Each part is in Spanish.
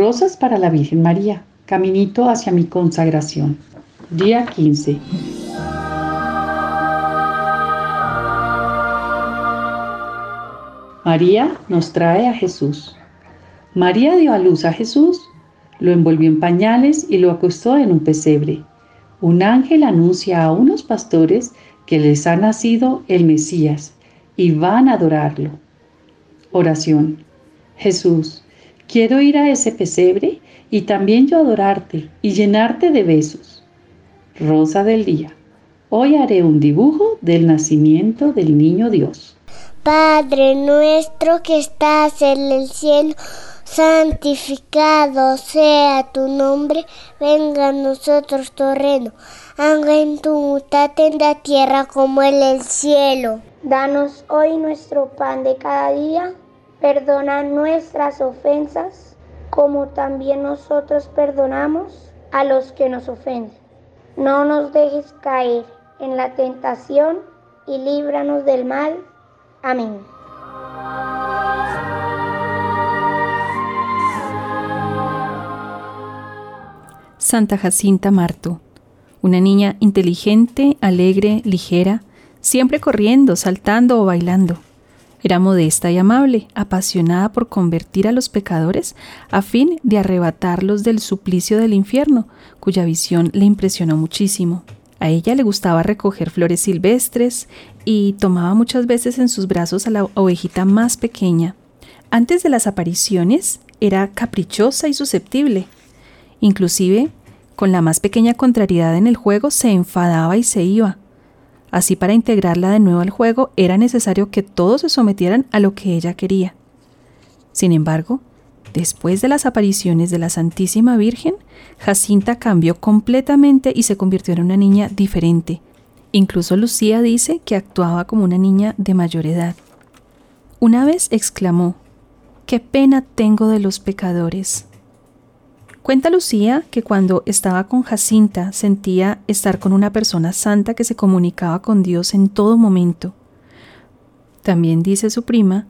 Rosas para la Virgen María, caminito hacia mi consagración. Día 15. María nos trae a Jesús. María dio a luz a Jesús, lo envolvió en pañales y lo acostó en un pesebre. Un ángel anuncia a unos pastores que les ha nacido el Mesías y van a adorarlo. Oración. Jesús, quiero ir a ese pesebre y también yo adorarte y llenarte de besos. Rosa del Día. Hoy haré un dibujo del nacimiento del niño Dios. Padre nuestro que estás en el cielo, santificado sea tu nombre, venga a nosotros tu reino, haga en tu voluntad en la tierra como en el cielo. Danos hoy nuestro pan de cada día, perdona nuestras ofensas, como también nosotros perdonamos a los que nos ofenden no nos dejes caer en la tentación y líbranos del mal. Amén. Santa Jacinta Marto, una niña inteligente, alegre, ligera, siempre corriendo, saltando o bailando. Era modesta y amable, apasionada por convertir a los pecadores a fin de arrebatarlos del suplicio del infierno, cuya visión le impresionó muchísimo. A ella le gustaba recoger flores silvestres y tomaba muchas veces en sus brazos a la ovejita más pequeña. Antes de las apariciones era caprichosa y susceptible. Inclusive, con la más pequeña contrariedad en el juego se enfadaba y se iba. Así para integrarla de nuevo al juego era necesario que todos se sometieran a lo que ella quería. Sin embargo, después de las apariciones de la Santísima Virgen, Jacinta cambió completamente y se convirtió en una niña diferente. Incluso Lucía dice que actuaba como una niña de mayor edad. Una vez exclamó, Qué pena tengo de los pecadores. Cuenta Lucía que cuando estaba con Jacinta sentía estar con una persona santa que se comunicaba con Dios en todo momento. También dice su prima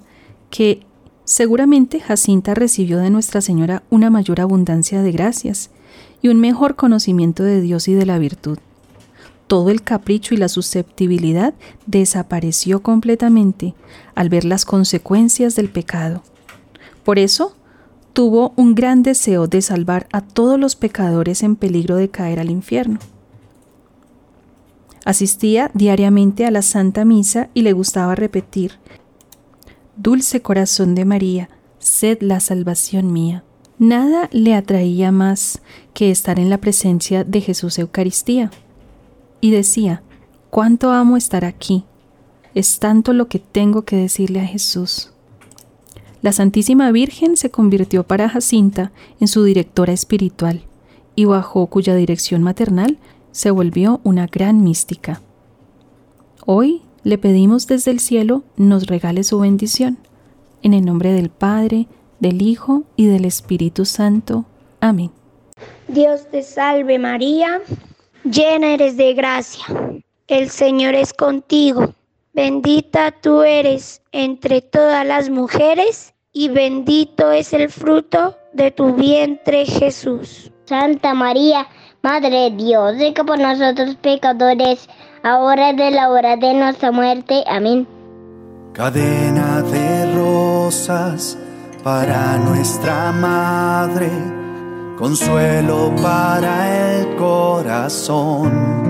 que seguramente Jacinta recibió de Nuestra Señora una mayor abundancia de gracias y un mejor conocimiento de Dios y de la virtud. Todo el capricho y la susceptibilidad desapareció completamente al ver las consecuencias del pecado. Por eso, tuvo un gran deseo de salvar a todos los pecadores en peligro de caer al infierno. Asistía diariamente a la Santa Misa y le gustaba repetir, Dulce corazón de María, sed la salvación mía. Nada le atraía más que estar en la presencia de Jesús Eucaristía. Y decía, cuánto amo estar aquí. Es tanto lo que tengo que decirle a Jesús la Santísima Virgen se convirtió para Jacinta en su directora espiritual y bajo cuya dirección maternal se volvió una gran mística. Hoy le pedimos desde el cielo nos regale su bendición. En el nombre del Padre, del Hijo y del Espíritu Santo. Amén. Dios te salve María, llena eres de gracia. El Señor es contigo. Bendita tú eres entre todas las mujeres y bendito es el fruto de tu vientre Jesús. Santa María, Madre de Dios, ruega por nosotros pecadores, ahora y de la hora de nuestra muerte. Amén. Cadena de rosas para nuestra Madre, consuelo para el corazón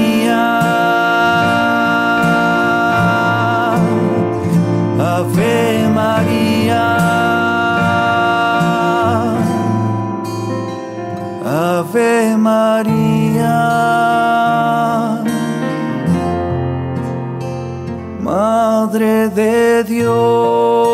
Ave María, Madre de Dios.